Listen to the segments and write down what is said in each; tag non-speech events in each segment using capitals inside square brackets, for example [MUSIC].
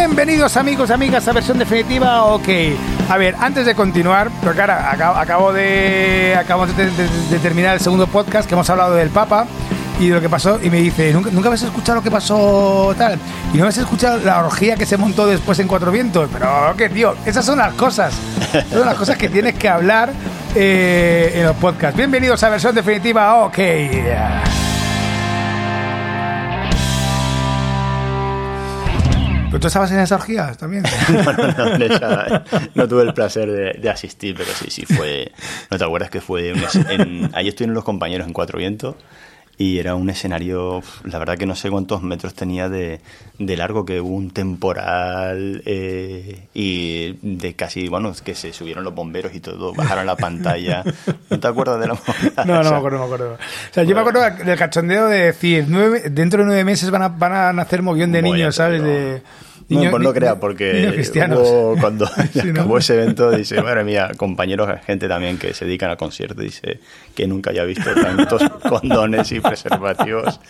Bienvenidos amigos, amigas a versión definitiva, ok. A ver, antes de continuar, porque ahora acabo, de, acabo de, terminar el segundo podcast que hemos hablado del Papa y de lo que pasó y me dice, ¿nunca, nunca habéis escuchado lo que pasó tal? Y no habéis escuchado la orgía que se montó después en Cuatro Vientos. Pero, ¿qué tío? Esas son las cosas. Son las cosas que tienes que hablar eh, en los podcasts. Bienvenidos a versión definitiva, ok. ¿Pero tú estabas en esas orgías también? [LAUGHS] no, no, no, no tuve el placer de, de asistir, pero sí, sí fue. ¿No te acuerdas que fue? es- en- ahí estuvieron los compañeros en Cuatro Vientos y era un escenario, la verdad que no sé cuántos metros tenía de, de largo, que hubo un temporal eh, y de casi, bueno, que se subieron los bomberos y todo, bajaron la pantalla. ¿No te acuerdas de la [LAUGHS] movida? No, no me acuerdo, no me acuerdo. O sea, yo me acuerdo del cachondeo de decir, nueve- dentro de nueve meses van a, van a nacer mogollón de niños, ¿sabes? pero- No, pues no crea, porque hubo- cuando [LAUGHS] Sí, ¿no? acabó ese evento, dice, madre mía, compañeros, gente también que se dedican al concierto, dice que nunca haya visto tantos [LAUGHS] condones y preservativos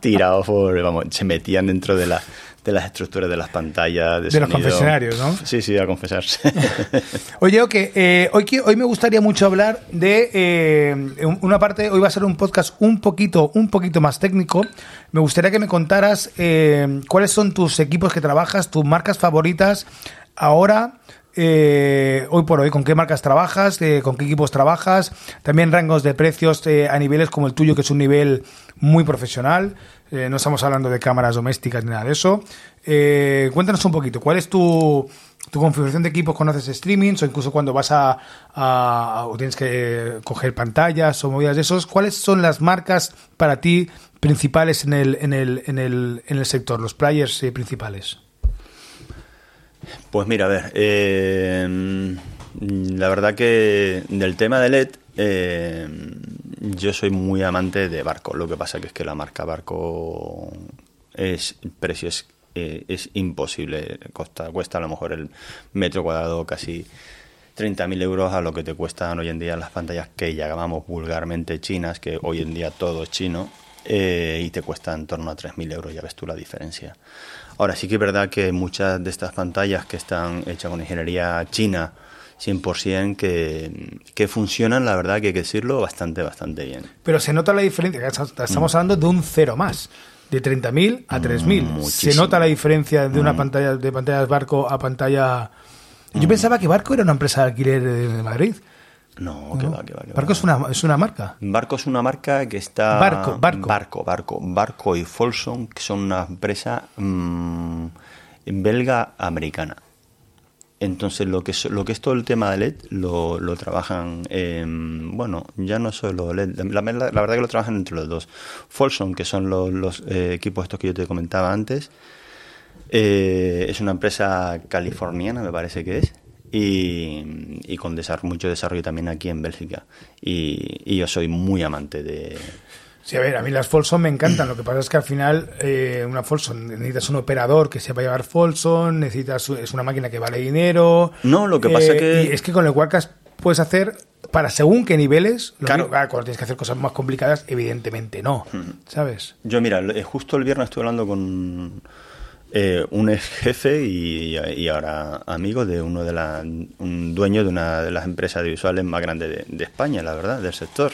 tirados por, vamos, se metían dentro de, la, de las estructuras de las pantallas. De, De los confesionarios, ¿no? Sí, sí, a confesarse. [LAUGHS] Oye, ok, eh, hoy, hoy me gustaría mucho hablar de eh, un- una parte, hoy va a ser un podcast un poquito, un poquito más técnico. Me gustaría que me contaras eh, cuáles son tus equipos que trabajas, tus marcas favoritas ahora, eh, hoy por hoy, con qué marcas trabajas, eh, con qué equipos trabajas, también rangos de precios eh, a niveles como el tuyo, que es un nivel muy profesional. Eh, no estamos hablando de cámaras domésticas ni nada de eso. Eh, cuéntanos un poquito, ¿cuál es tu, tu configuración de equipos cuando haces streamings o incluso cuando vas a, o tienes que eh, coger pantallas o movidas de esos? ¿Cuáles son las marcas para ti principales en el, en el, en el, en el sector, los players principales? Pues mira, a ver, la verdad que del tema de LED, yo soy muy amante de Barco. Lo que pasa que es que la marca Barco es precio es, eh, es imposible. Costa, cuesta a lo mejor el metro cuadrado casi 30.000 euros a lo que te cuestan hoy en día las pantallas que llamamos vulgarmente chinas, que hoy en día todo es chino, eh, y te cuesta en torno a 3.000 euros, ya ves tú la diferencia. Ahora sí que es verdad que muchas de estas pantallas que están hechas con ingeniería china, 100%, que, que funcionan, la verdad que hay que decirlo, bastante, bastante bien. Pero se nota la diferencia, estamos hablando de un cero más, de 30.000 a 3.000. Se Muchísimo. nota la diferencia de una pantalla de pantallas barco a pantalla... Yo pensaba que Barco era una empresa de alquiler de Madrid. No, que va, que va, que Barco va. es una, es una marca. Barco es una marca que está... Barco, Barco. Barco, Barco. Barco y Folsom, que son una empresa mm, belga-americana. Entonces, lo que, lo que es todo el tema de LED lo, lo trabajan, en, bueno, ya no solo LED, la, la- la verdad que lo trabajan entre los dos. Folsom, que son los, eh, equipos estos que yo te comentaba antes, eh, es una empresa californiana, me parece que es, y, con desar- mucho desarrollo también aquí en Bélgica. Y, y yo soy muy amante de... Sí, a ver, a mí las Folsom me encantan. Lo que pasa es que al final, eh, una Folsom, necesitas un operador que sepa llevar Folsom, necesitas, es una máquina que vale dinero. No, lo que pasa Eh, que- y es que con el Wacas puedes hacer para según qué niveles. Claro. claro, cuando tienes que hacer cosas más complicadas, evidentemente no. ¿Sabes? Yo, mira, eh, justo el viernes estuve hablando con eh, un ex jefe y, y ahora amigo de uno de la, un dueño de una de las empresas audiovisuales más grandes de, España, la verdad, del sector.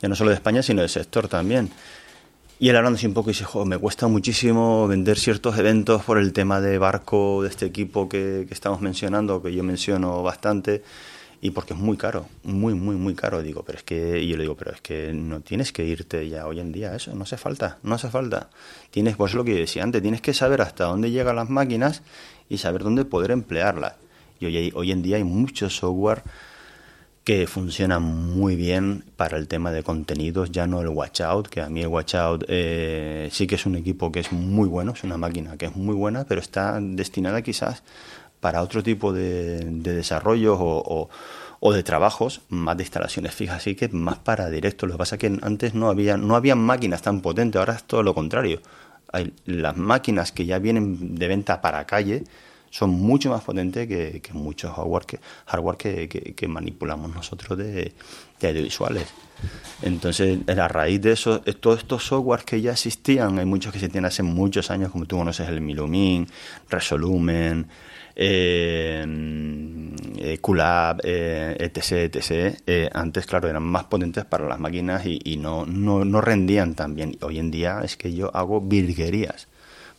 Ya no solo de España, sino del sector también. Y él hablándose un poco dice, "Jo, me cuesta muchísimo vender ciertos eventos por el tema de barco, de este equipo que estamos mencionando, que yo menciono bastante, y porque es muy caro, muy, muy, muy caro. Digo, pero es que, y yo le digo, pero es que no tienes que irte ya hoy en día eso, no hace falta, no hace falta. Tienes, pues lo que yo decía antes, tienes que saber hasta dónde llegan las máquinas y saber dónde poder emplearlas. Y hoy, hoy en día hay mucho software que funciona muy bien para el tema de contenidos, ya no el Watch Out, que a mí el Watch Out eh, sí que es un equipo que es muy bueno, es una máquina que es muy buena, pero está destinada quizás para otro tipo de, de desarrollos o de trabajos, más de instalaciones fijas, así que más para directo. Lo que pasa es que antes no había, no había máquinas tan potentes, ahora es todo lo contrario. Hay, las máquinas que ya vienen de venta para calle son mucho más potentes que, muchos hardware que, hardware que, que, manipulamos nosotros de, de, audiovisuales. Entonces, a raíz de eso, todos estos softwares que ya existían, hay muchos que se tienen hace muchos años, como tú conoces el Milumin, Resolumen, eh, eh, QLab, eh, etc, etc. Eh, antes, claro, eran más potentes para las máquinas y, no, no, no, rendían tan bien. Hoy en día es que yo hago virguerías,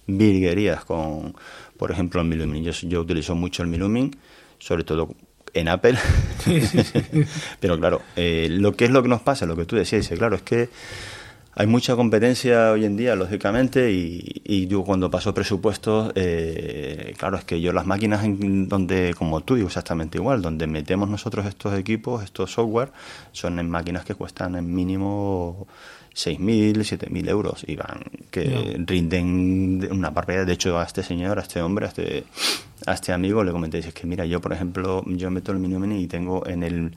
virguerías con, por ejemplo, el Milumin. Yo, yo utilizo mucho el Milumin, sobre todo en Apple. [LAUGHS] Pero claro, lo que es lo que nos pasa, lo que tú decías, claro, es que hay mucha competencia hoy en día, lógicamente, y, y yo cuando paso presupuestos, eh, claro, es que yo las máquinas en donde, como tú digo exactamente igual, donde metemos nosotros estos equipos, estos software, son en máquinas que cuestan en mínimo 6.000, 7.000 euros y van, que rinden una barbaridad. De hecho, a este señor, a este hombre, a este, a este amigo le comenté, es que mira, yo por ejemplo, yo meto el mini y tengo en el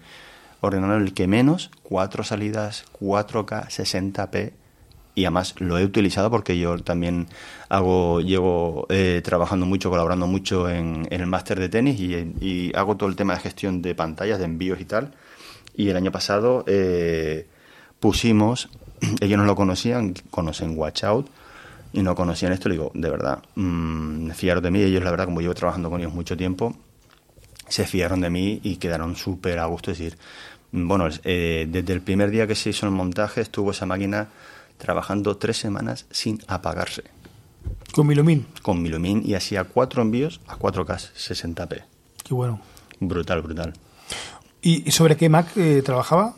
ordenador el que menos, cuatro salidas 4K 60p y además lo he utilizado porque yo también hago llevo eh, trabajando mucho, colaborando mucho en, el máster de tenis y, hago todo el tema de gestión de pantallas, de envíos y tal. Y el año pasado eh, pusimos, [CLEARS THROAT] ellos no lo conocían, conocen Watch Out y no conocían esto. Le digo, de verdad, mmm, fiaros de mí. Ellos, la verdad, como llevo trabajando con ellos mucho tiempo, se fiaron de mí y quedaron súper a gusto. Es decir, bueno, eh, desde el primer día que se hizo el montaje estuvo esa máquina trabajando tres semanas sin apagarse. ¿Con Milumin? Con Milumin y hacía cuatro envíos a 4K 60p. Qué bueno. Brutal, brutal. ¿Y sobre qué Mac eh, trabajaba?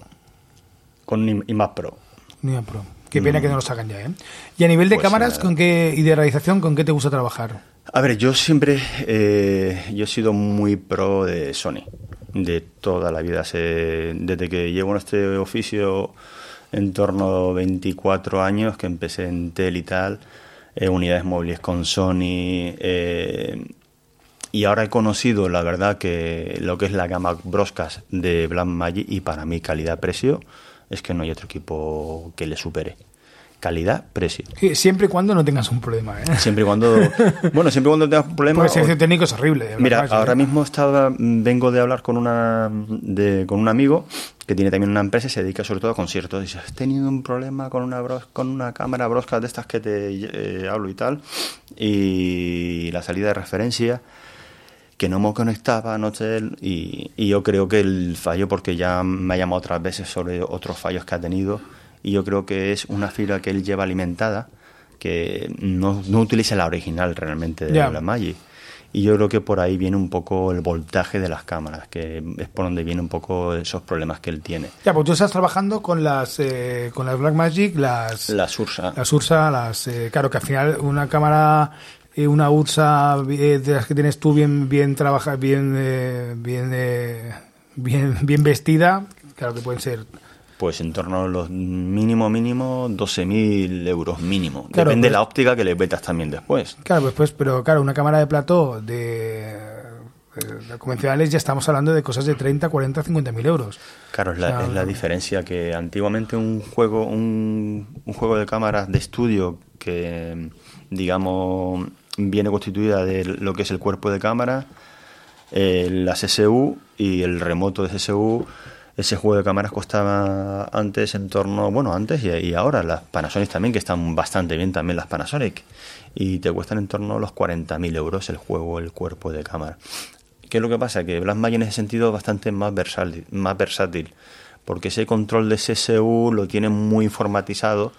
Con iMac Pro. iMac Pro. Qué pena que no lo sacan ya, ¿eh? Y a nivel de pues cámaras con qué, y de realización, ¿con qué te gusta trabajar? A ver, yo siempre eh, yo he sido muy pro de Sony, de toda la vida. desde que llevo en este oficio en torno a 24 años, que empecé en Tel y tal, eh, unidades móviles con Sony. Eh, y ahora he conocido, la verdad, que lo que es la gama Broscas de Blackmagic y para mí calidad-precio es que no hay otro equipo que le supere calidad, precio. Siempre y cuando no tengas un problema. ¿eh? Siempre y cuando. [LAUGHS] Bueno, siempre y cuando tengas un problema. Porque el técnico es horrible. Mira, ahora mismo estaba, vengo de hablar con, una, de, con un amigo que tiene también una empresa y se dedica sobre todo a conciertos. Dice: Has tenido un problema con una, con una cámara brosca de estas que te eh, hablo y tal. Y la salida de referencia que no me conectaba anoche y, y yo creo que el fallo, porque ya me ha llamado otras veces sobre otros fallos que ha tenido, y yo creo que es una fibra que él lleva alimentada que no, no utiliza la original realmente de la Magic. Y yo creo que por ahí viene un poco el voltaje de las cámaras, que es por donde viene un poco esos problemas que él tiene. Ya, pues tú estás trabajando con las eh, con las Blackmagic, las las Ursa. Las Ursa, las eh, claro que al final una cámara eh, una Ursa de las que tienes tú bien bien trabaja bien bien bien bien vestida, claro que pueden ser pues en torno a los mínimo, mínimo, 12.000 euros mínimo. Depende de la óptica que le metas también después. Claro, pues, pues, pero claro, una cámara de plató de, convencionales ya estamos hablando de cosas de 30, 40, 50 mil euros. Claro, es la, es la, diferencia que antiguamente un juego, un, un, juego de cámaras de estudio que, digamos, viene constituida de lo que es el cuerpo de cámara, eh, la CSU y el remoto de CSU ese juego de cámaras costaba antes en torno, bueno, antes y, ahora las Panasonic también, que están bastante bien también las Panasonic, y te cuestan en torno a los 40.000 euros el juego, el cuerpo de cámara. ¿Qué es lo que pasa? Que Blackmagic en ese sentido es bastante más versátil, más versátil, porque ese control de CSU lo tiene muy informatizado,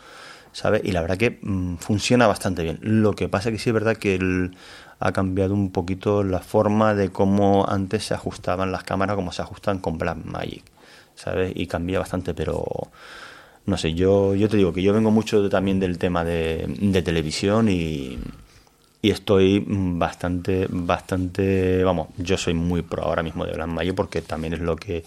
¿sabes? Y la verdad que mm, funciona bastante bien. Lo que pasa que sí es verdad que ha cambiado un poquito la forma de cómo antes se ajustaban las cámaras, como se ajustan con Blackmagic. ¿sabes? Y cambia bastante, pero no sé, yo, yo te digo que yo vengo mucho también del tema de televisión y, y estoy bastante, bastante, vamos, yo soy muy pro ahora mismo de Mayo porque también es lo que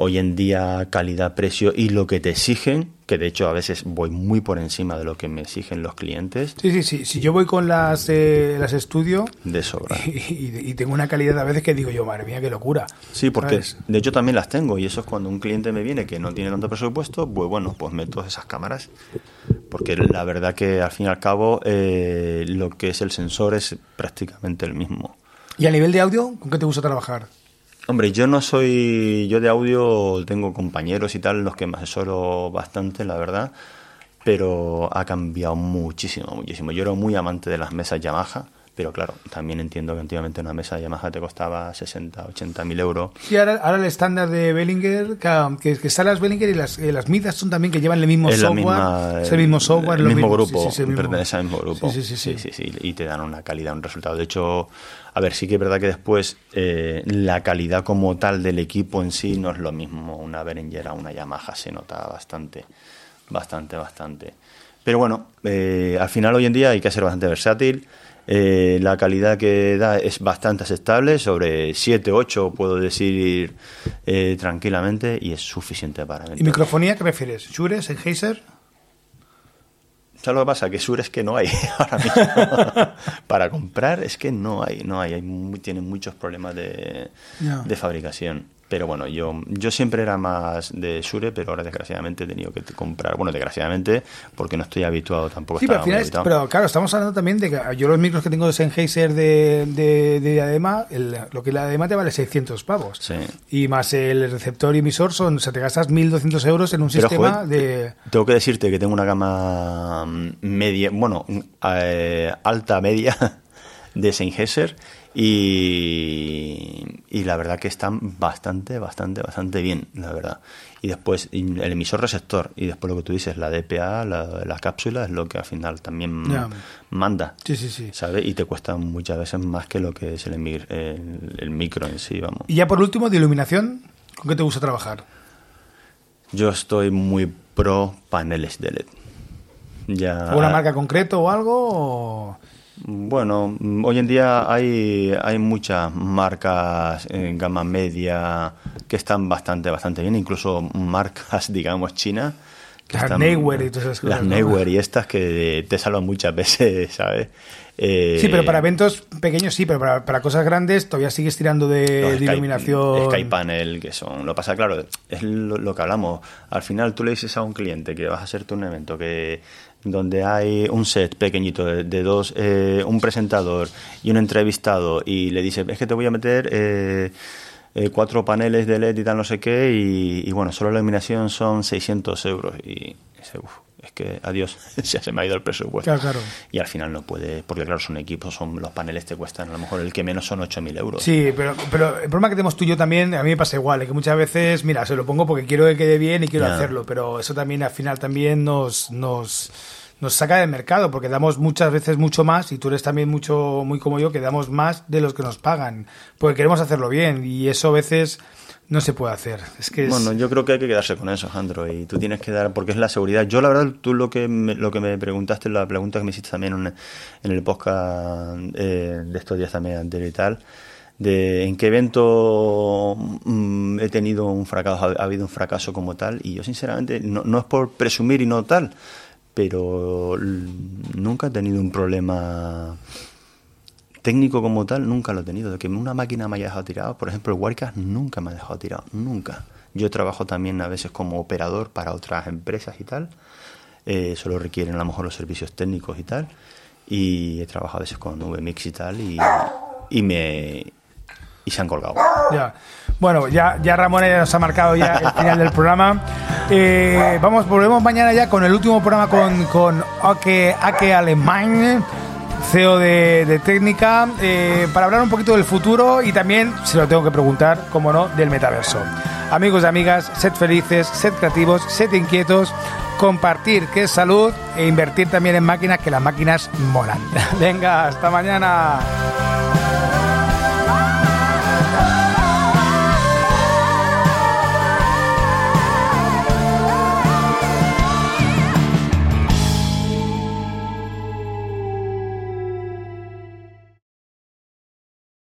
hoy en día calidad-precio y lo que te exigen, que de hecho a veces voy muy por encima de lo que me exigen los clientes. Sí, sí, sí. Si yo voy con las, eh, las estudio... De sobra. [LAUGHS] Y, tengo una calidad a veces que digo yo, madre mía, qué locura. Sí, porque de hecho también las tengo y eso es cuando un cliente me viene que no tiene tanto presupuesto, pues bueno, pues meto esas cámaras. Porque la verdad que al fin y al cabo eh, lo que es el sensor es prácticamente el mismo. ¿Y a nivel de audio, con qué te gusta trabajar? Hombre, yo no soy, yo de audio tengo compañeros y tal, los que me asesoro bastante, la verdad, pero ha cambiado muchísimo, muchísimo. Yo era muy amante de las mesas Yamaha, pero claro, también entiendo que antiguamente una mesa de Yamaha te costaba 60, 80 mil euros. Sí, ahora, ahora el estándar de Bellinger, que, que están las Bellinger y las, eh, las Midas son también que llevan el mismo Es software. misma- es el mismo software. el mismo mismo. grupo, Sí, sí, sí, mismo. pertenece al mismo grupo. Sí, sí, sí, sí. sí, sí, y te dan una calidad, un resultado. De hecho, a ver, sí que es verdad que después eh, la calidad como tal del equipo en sí no es lo mismo una Behringer a una Yamaha, se nota bastante, bastante, bastante. Pero bueno, eh, al final hoy en día hay que ser bastante versátil. Eh, la calidad que da es bastante aceptable, sobre 7, 8 puedo decir eh, tranquilamente, y es suficiente para mí. ¿Y microfonía qué prefieres? ¿Shure, Sennheiser? ¿Sabes lo que pasa? Que Sur es que no hay [LAUGHS] ahora mismo. Para comprar es que no hay, no hay. hay mu- tienen muchos problemas de fabricación. Pero bueno, yo, yo siempre era más de Shure, pero ahora desgraciadamente he tenido que comprar. Bueno, desgraciadamente, porque no estoy habituado tampoco. Sí, pero al final, es- pero claro, estamos hablando también de que yo los micros que tengo de Sennheiser de, de, de diadema, el- lo que es la diadema te vale 600 pavos. Sí. Y más el receptor y emisor son, o sea, te gastas 1.200 euros en un Pero, sistema joder, de... Tengo que decirte que tengo una gama mm, media, bueno, mm, eh, alta media [LAUGHS] de Sennheiser y, y la verdad que están bastante, bastante, bastante bien, la verdad. Y después el emisor receptor y después lo que tú dices, la DPA, la, la cápsula es lo que al final también manda. Sí, sí, sí. ¿Sabes? Y te cuesta muchas veces más que lo que es el, el, el micro en sí, vamos. Y ya por último, de iluminación, ¿con qué te gusta trabajar? Yo estoy muy pro paneles de LED. Ya, ¿Alguna marca concreto o algo? o- Bueno, mm, hoy en día hay, hay muchas marcas en gama media que están bastante, bastante bien, incluso marcas, [LAUGHS] digamos, chinas. Las Neewer y todas esas cosas, Las ¿no? Y estas que te salvan muchas veces, [LAUGHS] ¿sabes? Eh, Sí, pero para eventos pequeños sí, pero para, para cosas grandes todavía sigues tirando de, Sky- iluminación. Sky Panel, que son. Lo pasa, claro, es lo, lo que hablamos. Al final tú le dices a un cliente que vas a hacerte un evento que donde hay un set pequeñito de, de dos, eh, un presentador y un entrevistado, y le dices, es que te voy a meter. eh, eh, cuatro paneles de LED y tal, no sé qué, y, y bueno, solo la iluminación son 600 euros. Y dice, "Uf, es que adiós, ya [LAUGHS] se me ha ido el presupuesto. Claro, claro. Y al final no puede, porque claro, son equipos, son los paneles te cuestan, a lo mejor el que menos son 8.000 euros. Sí, pero, pero el problema que tenemos tú y yo también, a mí me pasa igual, es que muchas veces, mira, se lo pongo porque quiero que quede bien y quiero hacerlo, pero eso también al final también nos, nos, nos saca del mercado, porque damos muchas veces mucho más, y tú eres también mucho, muy como yo, que damos más de los que nos pagan, porque queremos hacerlo bien, y eso a veces no se puede hacer. Es que Bueno, yo creo que hay que quedarse con eso, Jandro, y tú tienes que dar, porque es la seguridad. Yo, la verdad, tú lo que me, lo que me preguntaste, la pregunta que me hiciste también en, el podcast eh, de estos días también anterior y tal, de en qué evento mm, he tenido un fracaso, ha, ha habido un fracaso como tal, y yo sinceramente, no, no es por presumir y no tal, pero nunca he tenido un problema técnico como tal nunca lo he tenido. De que una máquina me haya dejado tirado, por ejemplo, el Wirecast nunca me ha dejado tirado, nunca. Yo trabajo también a veces como operador para otras empresas y tal. Eh, solo requieren a lo mejor los servicios técnicos y tal. Y he trabajado a veces con VMix y tal y, me y se han colgado. Ya. Bueno, ya, ya Ramón ya nos ha marcado ya el final del programa. Eh, vamos, volvemos mañana ya con el último programa con, con Ake, Ake Alemán, CEO de, de técnica, eh, para hablar un poquito del futuro y también, se lo tengo que preguntar, como no, del metaverso. Amigos y amigas, sed felices, sed creativos, sed inquietos, compartir que es salud e invertir también en máquinas, que las máquinas molan. [LAUGHS] Venga, hasta mañana.